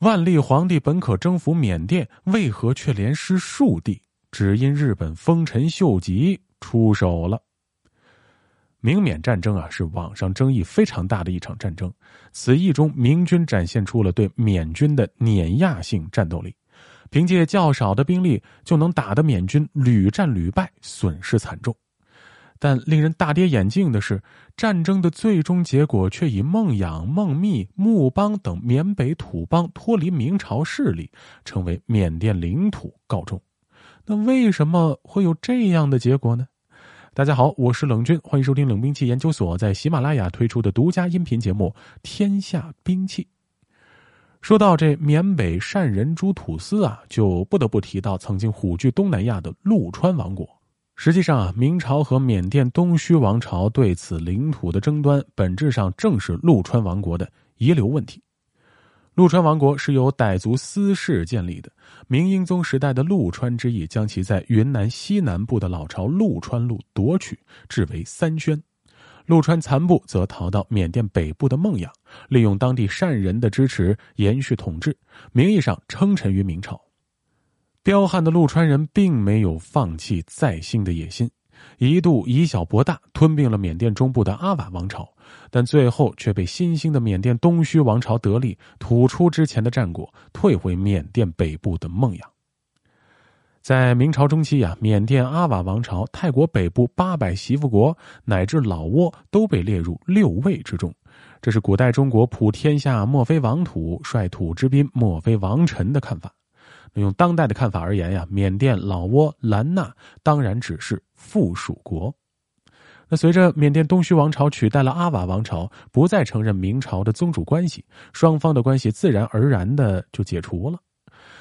万历皇帝本可征服缅甸，为何却连失数地？只因日本丰臣秀吉出手了。明缅战争啊，是网上争议非常大的一场战争。此役中，明军展现出了对缅军的碾压性战斗力，凭借较少的兵力就能打得缅军屡战屡败，损失惨重。但令人大跌眼镜的是，战争的最终结果却以孟养、孟密、木邦等缅北土邦脱离明朝势力，成为缅甸领土告终。那为什么会有这样的结果呢？大家好，我是冷军，欢迎收听冷兵器研究所在喜马拉雅推出的独家音频节目《天下兵器》。说到这缅北善人诸土司啊，就不得不提到曾经虎踞东南亚的陆川王国。实际上啊，明朝和缅甸东须王朝对此领土的争端，本质上正是陆川王国的遗留问题。陆川王国是由傣族私氏建立的，明英宗时代的陆川之役将其在云南西南部的老巢陆川路夺取，置为三宣。陆川残部则逃到缅甸北部的孟养，利用当地善人的支持延续统治，名义上称臣于明朝。彪悍的陆川人并没有放弃再兴的野心，一度以小博大，吞并了缅甸中部的阿瓦王朝，但最后却被新兴的缅甸东须王朝得利，吐出之前的战果，退回缅甸北部的孟养。在明朝中期啊，缅甸阿瓦王朝、泰国北部八百媳妇国乃至老挝都被列入六卫之中，这是古代中国普天下莫非王土，率土之滨莫非王臣的看法。用当代的看法而言呀，缅甸、老挝、兰纳当然只是附属国。那随着缅甸东须王朝取代了阿瓦王朝，不再承认明朝的宗主关系，双方的关系自然而然的就解除了。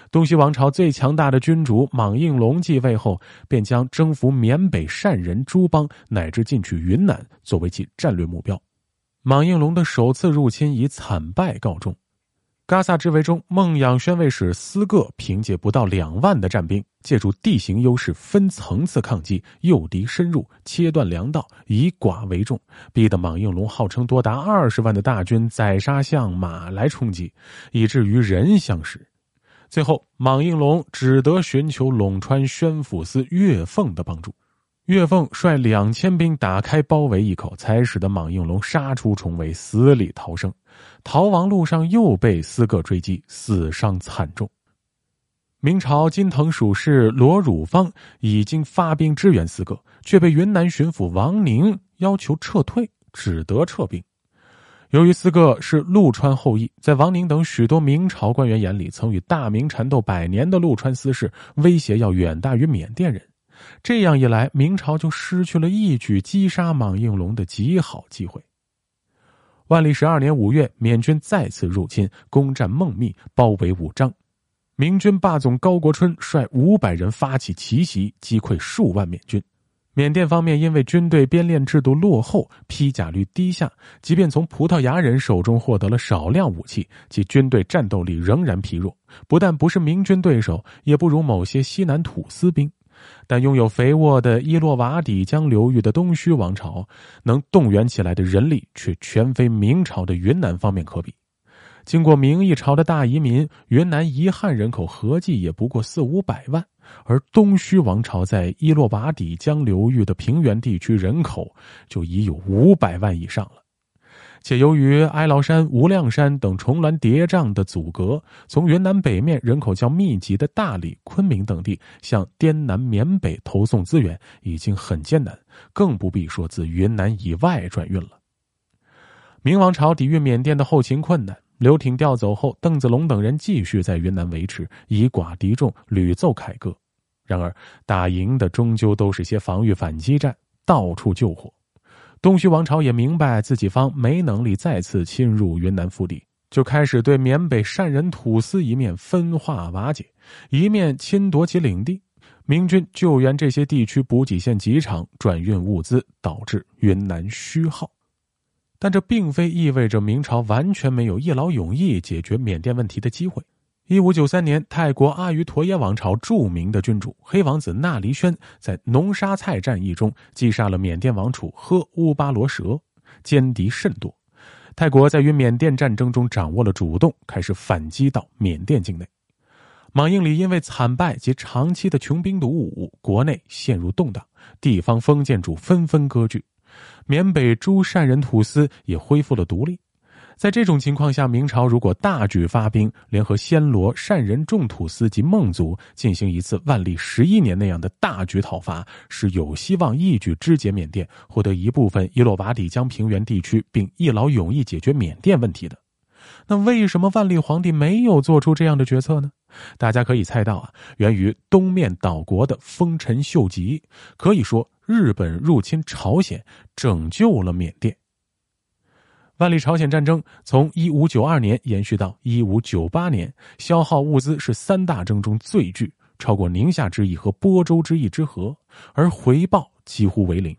东须王朝最强大的君主莽应龙继位后，便将征服缅北善人诸邦乃至进取云南作为其战略目标。莽应龙的首次入侵以惨败告终。嘎萨之围中，孟养宣慰使斯各凭借不到两万的战兵，借助地形优势分层次抗击，诱敌深入，切断粮道，以寡为众，逼得莽应龙号称多达二十万的大军宰杀象马来冲击，以至于人相食。最后，莽应龙只得寻求陇川宣抚司岳凤的帮助。岳凤率两千兵打开包围一口，才使得莽应龙杀出重围，死里逃生。逃亡路上又被斯各追击，死伤惨重。明朝金藤属士罗汝芳已经发兵支援斯各，却被云南巡抚王宁要求撤退，只得撤兵。由于斯各是陆川后裔，在王宁等许多明朝官员眼里，曾与大明缠斗百年的陆川司氏威胁要远大于缅甸人。这样一来，明朝就失去了一举击杀莽应龙的极好机会。万历十二年五月，缅军再次入侵，攻占孟密，包围武章。明军霸总高国春率五百人发起奇袭，击溃数万缅军。缅甸方面因为军队编练制度落后，披甲率低下，即便从葡萄牙人手中获得了少量武器，其军队战斗力仍然疲弱，不但不是明军对手，也不如某些西南土司兵。但拥有肥沃的伊洛瓦底江流域的东须王朝，能动员起来的人力却全非明朝的云南方面可比。经过明一朝的大移民，云南彝汉人口合计也不过四五百万，而东须王朝在伊洛瓦底江流域的平原地区人口就已有五百万以上了。且由于哀牢山、无量山等重峦叠嶂的阻隔，从云南北面人口较密集的大理、昆明等地向滇南、缅北投送资源已经很艰难，更不必说自云南以外转运了。明王朝抵御缅甸的后勤困难，刘挺调走后，邓子龙等人继续在云南维持，以寡敌众，屡奏凯歌。然而，打赢的终究都是些防御反击战，到处救火。东须王朝也明白自己方没能力再次侵入云南腹地，就开始对缅北善人土司一面分化瓦解，一面侵夺其领地。明军救援这些地区补给线极长，转运物资导致云南虚耗。但这并非意味着明朝完全没有一劳永逸解决缅甸问题的机会。一五九三年，泰国阿瑜陀耶王朝著名的君主黑王子纳黎宣在农沙菜战役中击杀了缅甸王储呵乌巴罗蛇，歼敌甚多。泰国在与缅甸战争中掌握了主动，开始反击到缅甸境内。莽应里因为惨败及长期的穷兵黩武，国内陷入动荡，地方封建主纷纷割据，缅北诸善人土司也恢复了独立。在这种情况下，明朝如果大举发兵，联合暹罗善人众土司及孟族，进行一次万历十一年那样的大举讨伐，是有希望一举肢解缅甸，获得一部分伊洛瓦底江平原地区，并一劳永逸解决缅甸问题的。那为什么万历皇帝没有做出这样的决策呢？大家可以猜到啊，源于东面岛国的丰臣秀吉。可以说，日本入侵朝鲜，拯救了缅甸。万历朝鲜战争从一五九二年延续到一五九八年，消耗物资是三大征中最巨，超过宁夏之役和播州之役之和，而回报几乎为零。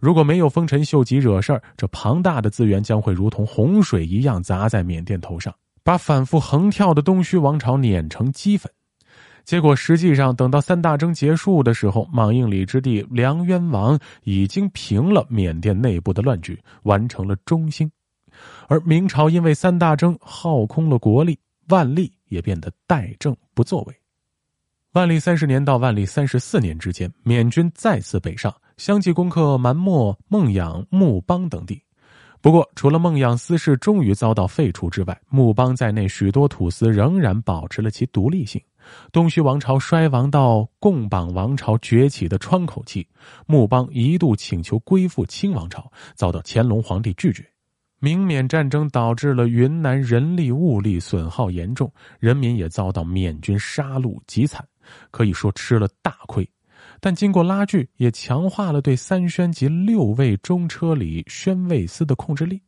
如果没有丰臣秀吉惹事儿，这庞大的资源将会如同洪水一样砸在缅甸头上，把反复横跳的东须王朝碾成齑粉。结果实际上，等到三大征结束的时候，莽应里之弟梁渊王已经平了缅甸内部的乱局，完成了中兴。而明朝因为三大征耗空了国力，万历也变得怠政不作为。万历三十年到万历三十四年之间，缅军再次北上，相继攻克蛮漠、孟养、木邦等地。不过，除了孟养私事终于遭到废除之外，木邦在内许多土司仍然保持了其独立性。东须王朝衰亡到贡榜王朝崛起的窗口期，木邦一度请求归附清王朝，遭到乾隆皇帝拒绝。明缅战争导致了云南人力物力损耗严重，人民也遭到缅军杀戮极惨，可以说吃了大亏。但经过拉锯，也强化了对三宣及六卫中车里宣慰司的控制力。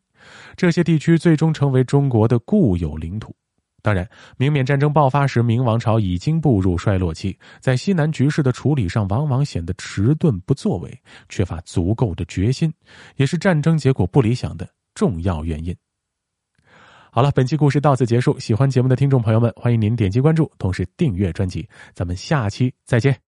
这些地区最终成为中国的固有领土。当然，明缅战争爆发时，明王朝已经步入衰落期，在西南局势的处理上，往往显得迟钝不作为，缺乏足够的决心，也是战争结果不理想的。重要原因。好了，本期故事到此结束。喜欢节目的听众朋友们，欢迎您点击关注，同时订阅专辑。咱们下期再见。